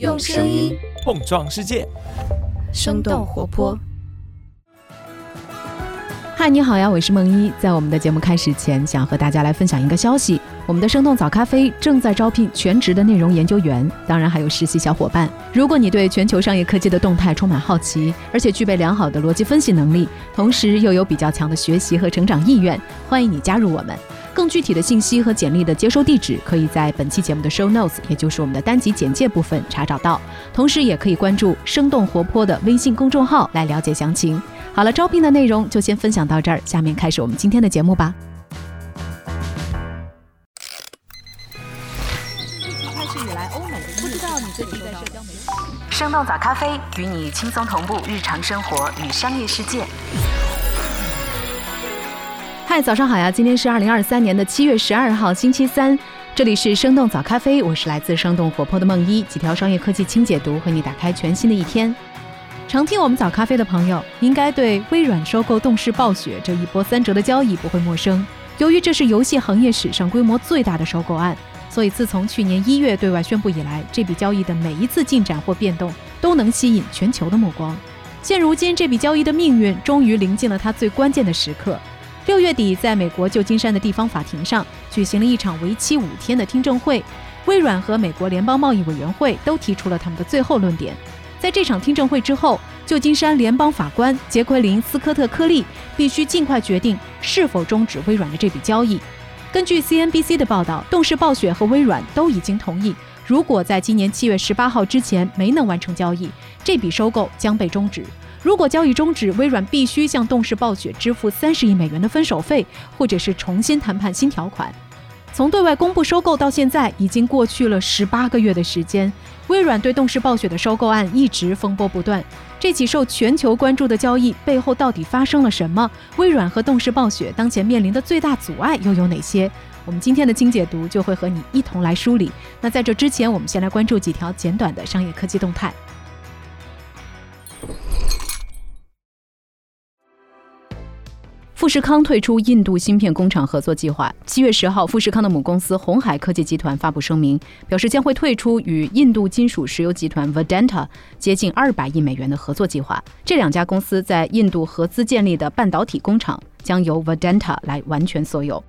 用声音碰撞世界，生动活泼。嗨，你好呀，我是梦一。在我们的节目开始前，想和大家来分享一个消息：我们的生动早咖啡正在招聘全职的内容研究员，当然还有实习小伙伴。如果你对全球商业科技的动态充满好奇，而且具备良好的逻辑分析能力，同时又有比较强的学习和成长意愿，欢迎你加入我们。更具体的信息和简历的接收地址，可以在本期节目的 show notes，也就是我们的单集简介部分查找到。同时，也可以关注生动活泼的微信公众号来了解详情。好了，招聘的内容就先分享到这儿，下面开始我们今天的节目吧。生动早咖啡与你轻松同步日常生活与商业世界。嗨，早上好呀！今天是二零二三年的七月十二号，星期三。这里是生动早咖啡，我是来自生动活泼的梦一，几条商业科技轻解读，和你打开全新的一天。常听我们早咖啡的朋友，应该对微软收购动视暴雪这一波三折的交易不会陌生。由于这是游戏行业史上规模最大的收购案，所以自从去年一月对外宣布以来，这笔交易的每一次进展或变动都能吸引全球的目光。现如今，这笔交易的命运终于临近了它最关键的时刻。六月底，在美国旧金山的地方法庭上举行了一场为期五天的听证会。微软和美国联邦贸易委员会都提出了他们的最后论点。在这场听证会之后，旧金山联邦法官杰奎琳·斯科特·科利必须尽快决定是否终止微软的这笔交易。根据 CNBC 的报道，动视暴雪和微软都已经同意，如果在今年七月十八号之前没能完成交易，这笔收购将被终止。如果交易终止，微软必须向动视暴雪支付三十亿美元的分手费，或者是重新谈判新条款。从对外公布收购到现在，已经过去了十八个月的时间。微软对动视暴雪的收购案一直风波不断。这起受全球关注的交易背后到底发生了什么？微软和动视暴雪当前面临的最大阻碍又有哪些？我们今天的精解读就会和你一同来梳理。那在这之前，我们先来关注几条简短的商业科技动态。富士康退出印度芯片工厂合作计划。七月十号，富士康的母公司红海科技集团发布声明，表示将会退出与印度金属石油集团 Vedanta 接近二百亿美元的合作计划。这两家公司在印度合资建立的半导体工厂将由 Vedanta 来完全所有。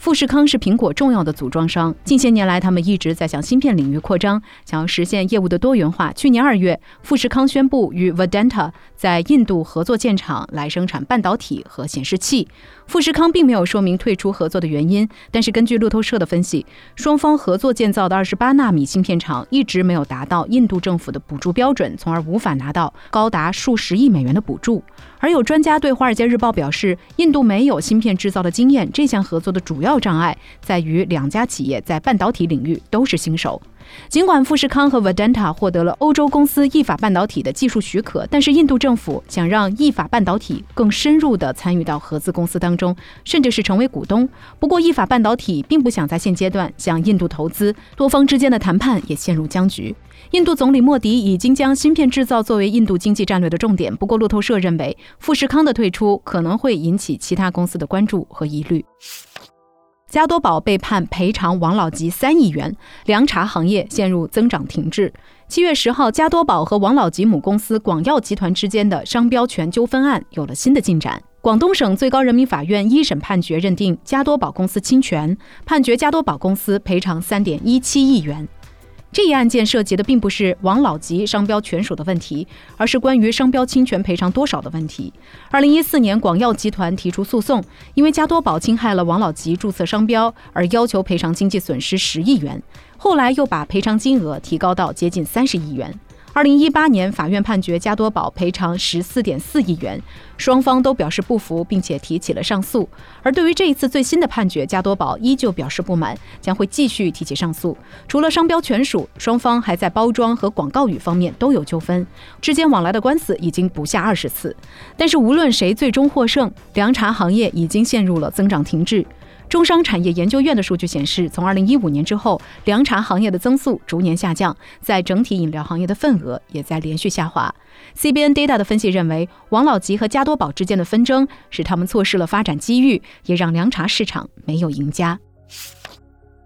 富士康是苹果重要的组装商，近些年来，他们一直在向芯片领域扩张，想要实现业务的多元化。去年二月，富士康宣布与 Vedanta 在印度合作建厂，来生产半导体和显示器。富士康并没有说明退出合作的原因，但是根据路透社的分析，双方合作建造的二十八纳米芯片厂一直没有达到印度政府的补助标准，从而无法拿到高达数十亿美元的补助。而有专家对《华尔街日报》表示，印度没有芯片制造的经验，这项合作的主要障碍在于两家企业在半导体领域都是新手。尽管富士康和 Vedanta 获得了欧洲公司意法半导体的技术许可，但是印度政府想让意法半导体更深入地参与到合资公司当中，甚至是成为股东。不过，意法半导体并不想在现阶段向印度投资，多方之间的谈判也陷入僵局。印度总理莫迪已经将芯片制造作为印度经济战略的重点。不过，路透社认为，富士康的退出可能会引起其他公司的关注和疑虑。加多宝被判赔偿王老吉三亿元，凉茶行业陷入增长停滞。七月十号，加多宝和王老吉母公司广药集团之间的商标权纠纷案有了新的进展。广东省最高人民法院一审判决认定加多宝公司侵权，判决加多宝公司赔偿三点一七亿元。这一案件涉及的并不是王老吉商标权属的问题，而是关于商标侵权赔偿多少的问题。二零一四年，广药集团提出诉讼，因为加多宝侵害了王老吉注册商标，而要求赔偿经济损失十亿元。后来又把赔偿金额提高到接近三十亿元。二零一八年，法院判决加多宝赔偿十四点四亿元，双方都表示不服，并且提起了上诉。而对于这一次最新的判决，加多宝依旧表示不满，将会继续提起上诉。除了商标权属，双方还在包装和广告语方面都有纠纷，之间往来的官司已经不下二十次。但是无论谁最终获胜，凉茶行业已经陷入了增长停滞。中商产业研究院的数据显示，从二零一五年之后，凉茶行业的增速逐年下降，在整体饮料行业的份额也在连续下滑。CBN Data 的分析认为，王老吉和加多宝之间的纷争使他们错失了发展机遇，也让凉茶市场没有赢家。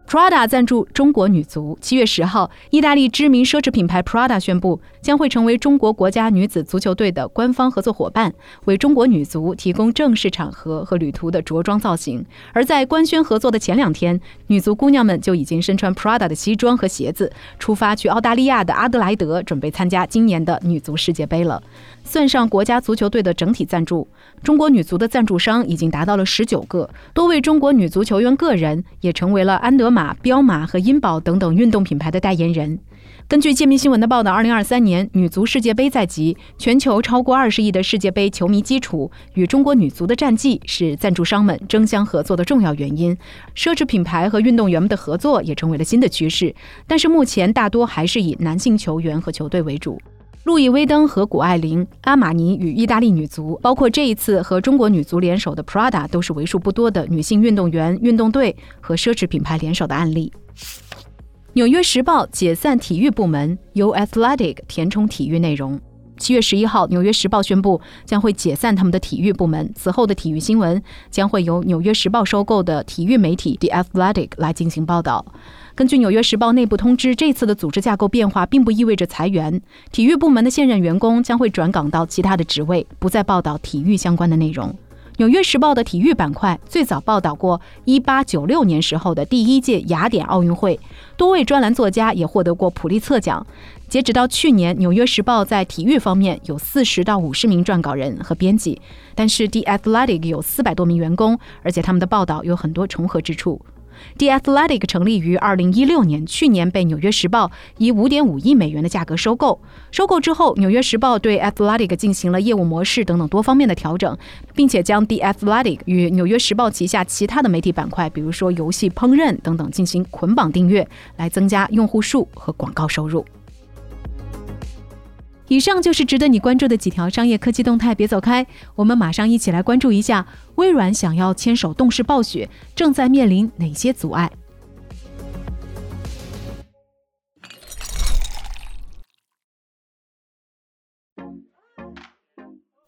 Prada 赞助中国女足。七月十号，意大利知名奢侈品牌 Prada 宣布将会成为中国国家女子足球队的官方合作伙伴，为中国女足提供正式场合和旅途的着装造型。而在官宣合作的前两天，女足姑娘们就已经身穿 Prada 的西装和鞋子，出发去澳大利亚的阿德莱德，准备参加今年的女足世界杯了。算上国家足球队的整体赞助，中国女足的赞助商已经达到了十九个，多位中国女足球员个人也成为了安德马、彪马和茵宝等等运动品牌的代言人。根据界面新闻的报道，二零二三年女足世界杯在即，全球超过二十亿的世界杯球迷基础与中国女足的战绩是赞助商们争相合作的重要原因。奢侈品牌和运动员们的合作也成为了新的趋势，但是目前大多还是以男性球员和球队为主。路易威登和谷爱凌、阿玛尼与意大利女足，包括这一次和中国女足联手的 Prada，都是为数不多的女性运动员、运动队和奢侈品牌联手的案例。纽约时报解散体育部门，由 Athletic 填充体育内容。七月十一号，纽约时报宣布将会解散他们的体育部门，此后的体育新闻将会由纽约时报收购的体育媒体 The Athletic 来进行报道。根据《纽约时报》内部通知，这次的组织架构变化并不意味着裁员。体育部门的现任员工将会转岗到其他的职位，不再报道体育相关的内容。《纽约时报》的体育板块最早报道过1896年时候的第一届雅典奥运会，多位专栏作家也获得过普利策奖。截止到去年，《纽约时报》在体育方面有四十到五十名撰稿人和编辑，但是《The Athletic》有四百多名员工，而且他们的报道有很多重合之处。The Athletic 成立于二零一六年，去年被《纽约时报》以五点五亿美元的价格收购。收购之后，《纽约时报》对 Athletic 进行了业务模式等等多方面的调整，并且将 The Athletic 与《纽约时报》旗下其他的媒体板块，比如说游戏、烹饪等等进行捆绑订阅，来增加用户数和广告收入。以上就是值得你关注的几条商业科技动态，别走开，我们马上一起来关注一下微软想要牵手动视暴雪，正在面临哪些阻碍？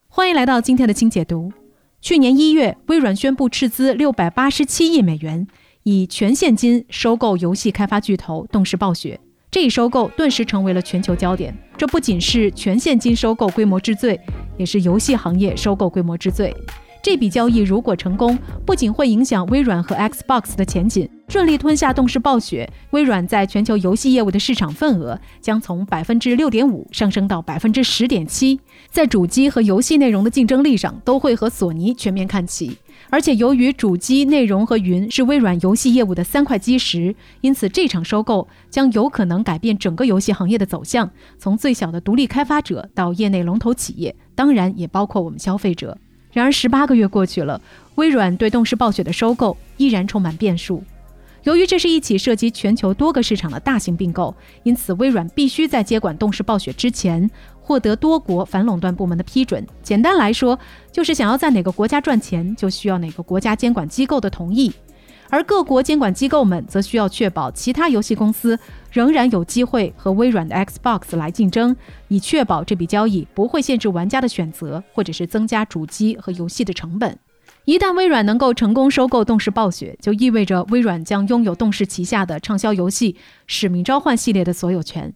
欢迎来到今天的轻解读。去年一月，微软宣布斥资六百八十七亿美元，以全现金收购游戏开发巨头动视暴雪。这一收购顿时成为了全球焦点。这不仅是全现金收购规模之最，也是游戏行业收购规模之最。这笔交易如果成功，不仅会影响微软和 Xbox 的前景，顺利吞下动视暴雪，微软在全球游戏业务的市场份额将从百分之六点五上升到百分之十点七，在主机和游戏内容的竞争力上都会和索尼全面看齐。而且，由于主机、内容和云是微软游戏业务的三块基石，因此这场收购将有可能改变整个游戏行业的走向，从最小的独立开发者到业内龙头企业，当然也包括我们消费者。然而，十八个月过去了，微软对动视暴雪的收购依然充满变数。由于这是一起涉及全球多个市场的大型并购，因此微软必须在接管动视暴雪之前。获得多国反垄断部门的批准。简单来说，就是想要在哪个国家赚钱，就需要哪个国家监管机构的同意。而各国监管机构们则需要确保其他游戏公司仍然有机会和微软的 Xbox 来竞争，以确保这笔交易不会限制玩家的选择，或者是增加主机和游戏的成本。一旦微软能够成功收购动视暴雪，就意味着微软将拥有动视旗下的畅销游戏《使命召唤》系列的所有权。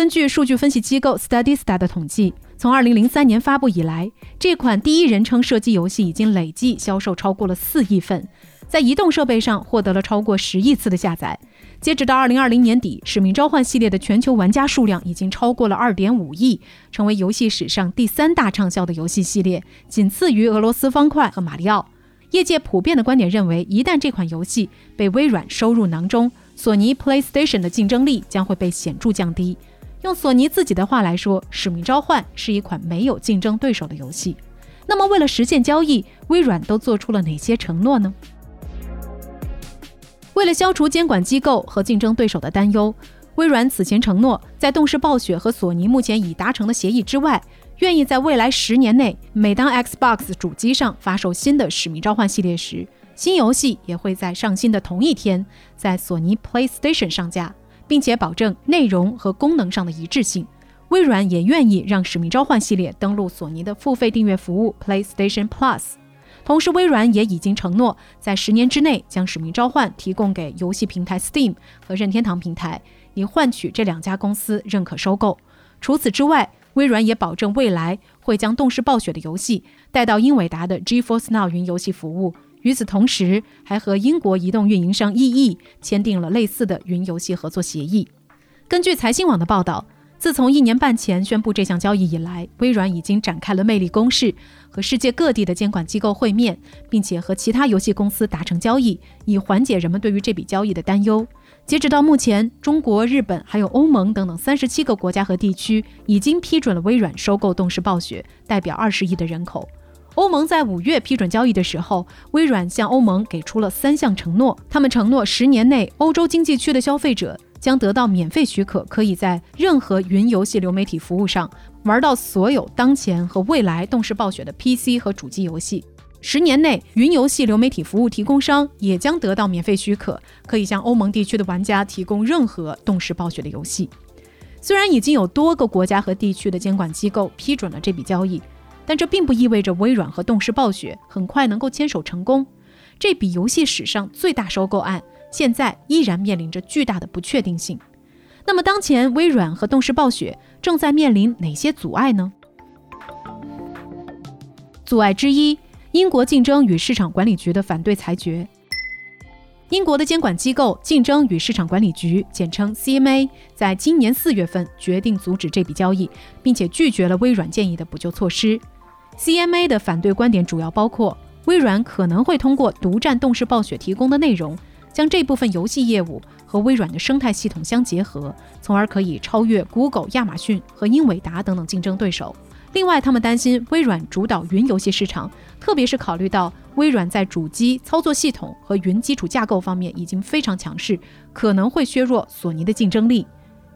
根据数据分析机构 Statista 的统计，从2003年发布以来，这款第一人称射击游戏已经累计销售超过了4亿份，在移动设备上获得了超过10亿次的下载。截止到2020年底，《使命召唤》系列的全球玩家数量已经超过了2.5亿，成为游戏史上第三大畅销的游戏系列，仅次于俄罗斯方块和马里奥。业界普遍的观点认为，一旦这款游戏被微软收入囊中，索尼 PlayStation 的竞争力将会被显著降低。用索尼自己的话来说，《使命召唤》是一款没有竞争对手的游戏。那么，为了实现交易，微软都做出了哪些承诺呢？为了消除监管机构和竞争对手的担忧，微软此前承诺，在动视暴雪和索尼目前已达成的协议之外，愿意在未来十年内，每当 Xbox 主机上发售新的《使命召唤》系列时，新游戏也会在上新的同一天，在索尼 PlayStation 上架。并且保证内容和功能上的一致性。微软也愿意让《使命召唤》系列登陆索尼的付费订阅服务 PlayStation Plus。同时，微软也已经承诺在十年之内将《使命召唤》提供给游戏平台 Steam 和任天堂平台，以换取这两家公司认可收购。除此之外，微软也保证未来会将动视暴雪的游戏带到英伟达的 GeForce Now 云游戏服务。与此同时，还和英国移动运营商 EE 签订了类似的云游戏合作协议。根据财新网的报道，自从一年半前宣布这项交易以来，微软已经展开了魅力攻势，和世界各地的监管机构会面，并且和其他游戏公司达成交易，以缓解人们对于这笔交易的担忧。截止到目前，中国、日本还有欧盟等等三十七个国家和地区已经批准了微软收购动视暴雪，代表二十亿的人口。欧盟在五月批准交易的时候，微软向欧盟给出了三项承诺。他们承诺，十年内欧洲经济区的消费者将得到免费许可，可以在任何云游戏流媒体服务上玩到所有当前和未来动视暴雪的 PC 和主机游戏。十年内，云游戏流媒体服务提供商也将得到免费许可，可以向欧盟地区的玩家提供任何动视暴雪的游戏。虽然已经有多个国家和地区的监管机构批准了这笔交易，但这并不意味着微软和动视暴雪很快能够牵手成功。这笔游戏史上最大收购案现在依然面临着巨大的不确定性。那么，当前微软和动视暴雪正在面临哪些阻碍呢？阻碍之一。英国竞争与市场管理局的反对裁决。英国的监管机构竞争与市场管理局（简称 CMA） 在今年四月份决定阻止这笔交易，并且拒绝了微软建议的补救措施。CMA 的反对观点主要包括：微软可能会通过独占动视暴雪提供的内容，将这部分游戏业务和微软的生态系统相结合，从而可以超越 Google、亚马逊和英伟达等等竞争对手。另外，他们担心微软主导云游戏市场，特别是考虑到微软在主机操作系统和云基础架构方面已经非常强势，可能会削弱索尼的竞争力。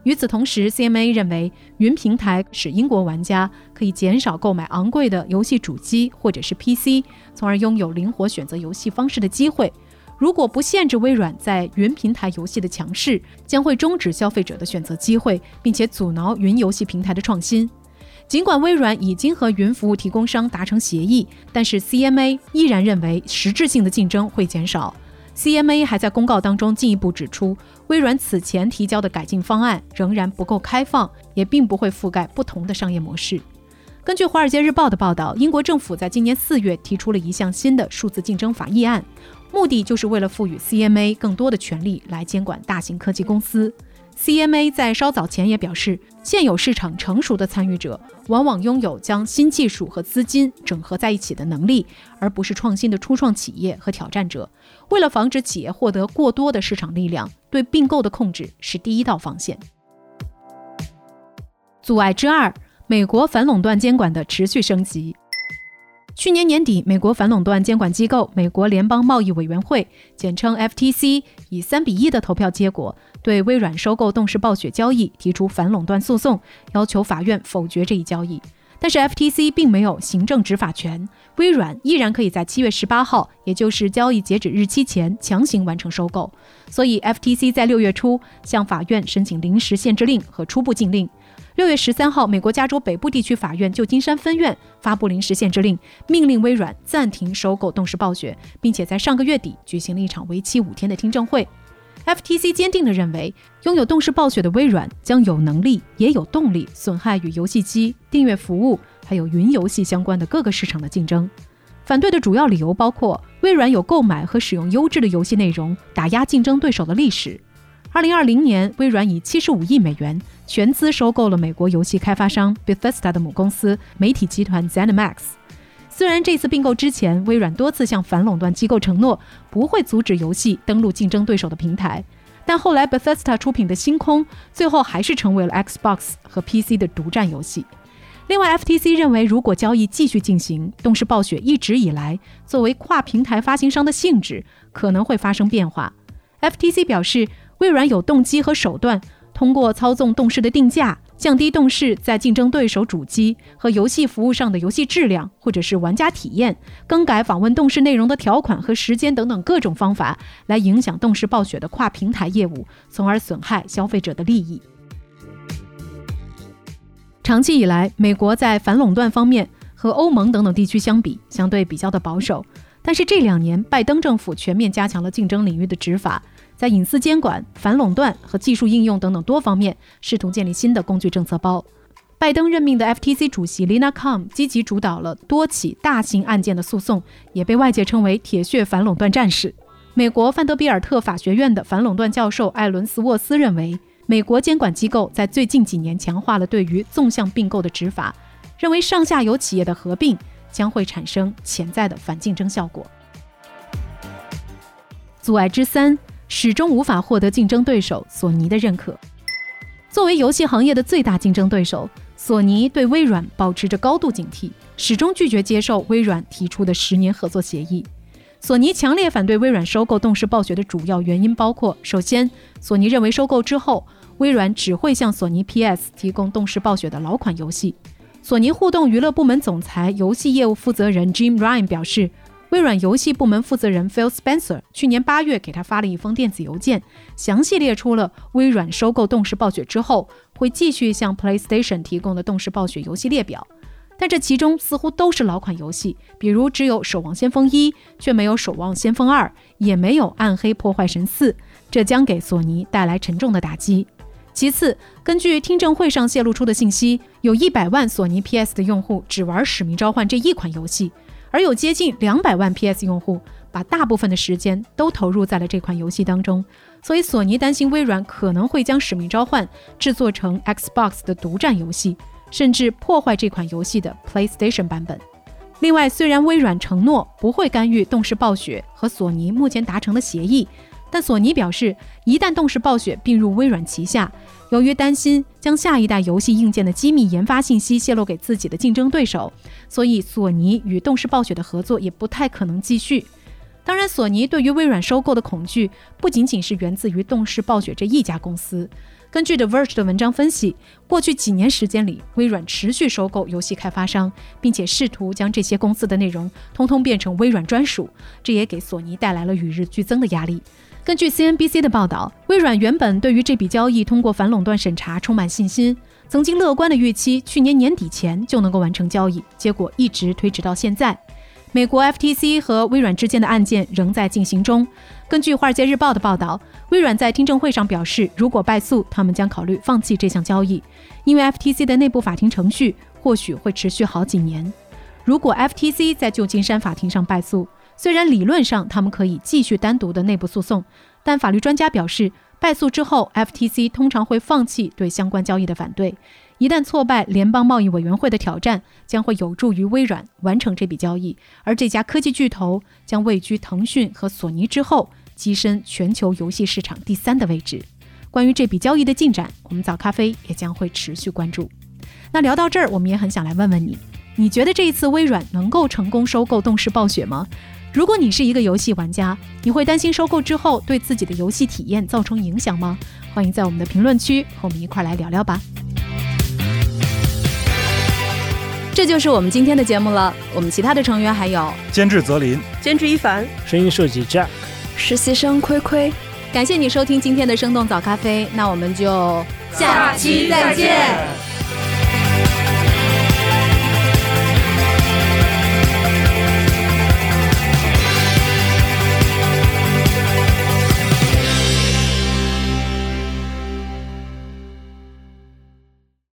与此同时，CMA 认为云平台使英国玩家可以减少购买昂贵的游戏主机或者是 PC，从而拥有灵活选择游戏方式的机会。如果不限制微软在云平台游戏的强势，将会终止消费者的选择机会，并且阻挠云游戏平台的创新。尽管微软已经和云服务提供商达成协议，但是 CMA 依然认为实质性的竞争会减少。CMA 还在公告当中进一步指出，微软此前提交的改进方案仍然不够开放，也并不会覆盖不同的商业模式。根据《华尔街日报》的报道，英国政府在今年四月提出了一项新的数字竞争法议案，目的就是为了赋予 CMA 更多的权利来监管大型科技公司。CMA 在稍早前也表示，现有市场成熟的参与者往往拥有将新技术和资金整合在一起的能力，而不是创新的初创企业和挑战者。为了防止企业获得过多的市场力量，对并购的控制是第一道防线。阻碍之二，美国反垄断监管的持续升级。去年年底，美国反垄断监管机构美国联邦贸易委员会（简称 FTC） 以三比一的投票结果，对微软收购动视暴雪交易提出反垄断诉讼，要求法院否决这一交易。但是 FTC 并没有行政执法权，微软依然可以在七月十八号，也就是交易截止日期前强行完成收购。所以 FTC 在六月初向法院申请临时限制令和初步禁令。六月十三号，美国加州北部地区法院旧金山分院发布临时限制令，命令微软暂停收购动视暴雪，并且在上个月底举行了一场为期五天的听证会。FTC 坚定地认为，拥有动视暴雪的微软将有能力也有动力损害与游戏机订阅服务还有云游戏相关的各个市场的竞争。反对的主要理由包括微软有购买和使用优质的游戏内容打压竞争对手的历史。二零二零年，微软以七十五亿美元全资收购了美国游戏开发商 Bethesda 的母公司媒体集团 ZeniMax。虽然这次并购之前，微软多次向反垄断机构承诺不会阻止游戏登陆竞争对手的平台，但后来 Bethesda 出品的《星空》最后还是成为了 Xbox 和 PC 的独占游戏。另外，FTC 认为，如果交易继续进行，动视暴雪一直以来作为跨平台发行商的性质可能会发生变化。FTC 表示。微软有动机和手段，通过操纵动视的定价，降低动视在竞争对手主机和游戏服务上的游戏质量，或者是玩家体验，更改访问动视内容的条款和时间等等各种方法，来影响动视暴雪的跨平台业务，从而损害消费者的利益。长期以来，美国在反垄断方面。和欧盟等等地区相比，相对比较的保守。但是这两年，拜登政府全面加强了竞争领域的执法，在隐私监管、反垄断和技术应用等等多方面，试图建立新的工具政策包。拜登任命的 FTC 主席 Lina Khan 积极主导了多起大型案件的诉讼，也被外界称为“铁血反垄断战士”。美国范德比尔特法学院的反垄断教授艾伦斯沃斯认为，美国监管机构在最近几年强化了对于纵向并购的执法，认为上下游企业的合并。将会产生潜在的反竞争效果。阻碍之三，始终无法获得竞争对手索尼的认可。作为游戏行业的最大竞争对手，索尼对微软保持着高度警惕，始终拒绝接受微软提出的十年合作协议。索尼强烈反对微软收购动视暴雪的主要原因包括：首先，索尼认为收购之后，微软只会向索尼 PS 提供动视暴雪的老款游戏。索尼互动娱乐部门总裁、游戏业务负责人 Jim Ryan 表示，微软游戏部门负责人 Phil Spencer 去年八月给他发了一封电子邮件，详细列出了微软收购动视暴雪之后会继续向 PlayStation 提供的动视暴雪游戏列表。但这其中似乎都是老款游戏，比如只有《守望先锋一》，却没有《守望先锋二》，也没有《暗黑破坏神四》，这将给索尼带来沉重的打击。其次，根据听证会上泄露出的信息，有一百万索尼 PS 的用户只玩《使命召唤》这一款游戏，而有接近两百万 PS 用户把大部分的时间都投入在了这款游戏当中。所以，索尼担心微软可能会将《使命召唤》制作成 Xbox 的独占游戏，甚至破坏这款游戏的 PlayStation 版本。另外，虽然微软承诺不会干预动视暴雪和索尼目前达成的协议。但索尼表示，一旦动视暴雪并入微软旗下，由于担心将下一代游戏硬件的机密研发信息泄露给自己的竞争对手，所以索尼与动视暴雪的合作也不太可能继续。当然，索尼对于微软收购的恐惧不仅仅是源自于动视暴雪这一家公司。根据 The Verge 的文章分析，过去几年时间里，微软持续收购游戏开发商，并且试图将这些公司的内容通通变成微软专属，这也给索尼带来了与日俱增的压力。根据 CNBC 的报道，微软原本对于这笔交易通过反垄断审查充满信心，曾经乐观的预期去年年底前就能够完成交易，结果一直推迟到现在。美国 FTC 和微软之间的案件仍在进行中。根据《华尔街日报》的报道，微软在听证会上表示，如果败诉，他们将考虑放弃这项交易，因为 FTC 的内部法庭程序或许会持续好几年。如果 FTC 在旧金山法庭上败诉，虽然理论上他们可以继续单独的内部诉讼，但法律专家表示，败诉之后，FTC 通常会放弃对相关交易的反对。一旦挫败联邦贸易委员会的挑战，将会有助于微软完成这笔交易，而这家科技巨头将位居腾讯和索尼之后，跻身全球游戏市场第三的位置。关于这笔交易的进展，我们早咖啡也将会持续关注。那聊到这儿，我们也很想来问问你，你觉得这一次微软能够成功收购动视暴雪吗？如果你是一个游戏玩家，你会担心收购之后对自己的游戏体验造成影响吗？欢迎在我们的评论区和我们一块来聊聊吧。这就是我们今天的节目了。我们其他的成员还有监制泽林、监制一凡、声音设计 Jack、实习生亏亏。感谢你收听今天的生动早咖啡，那我们就下期再见。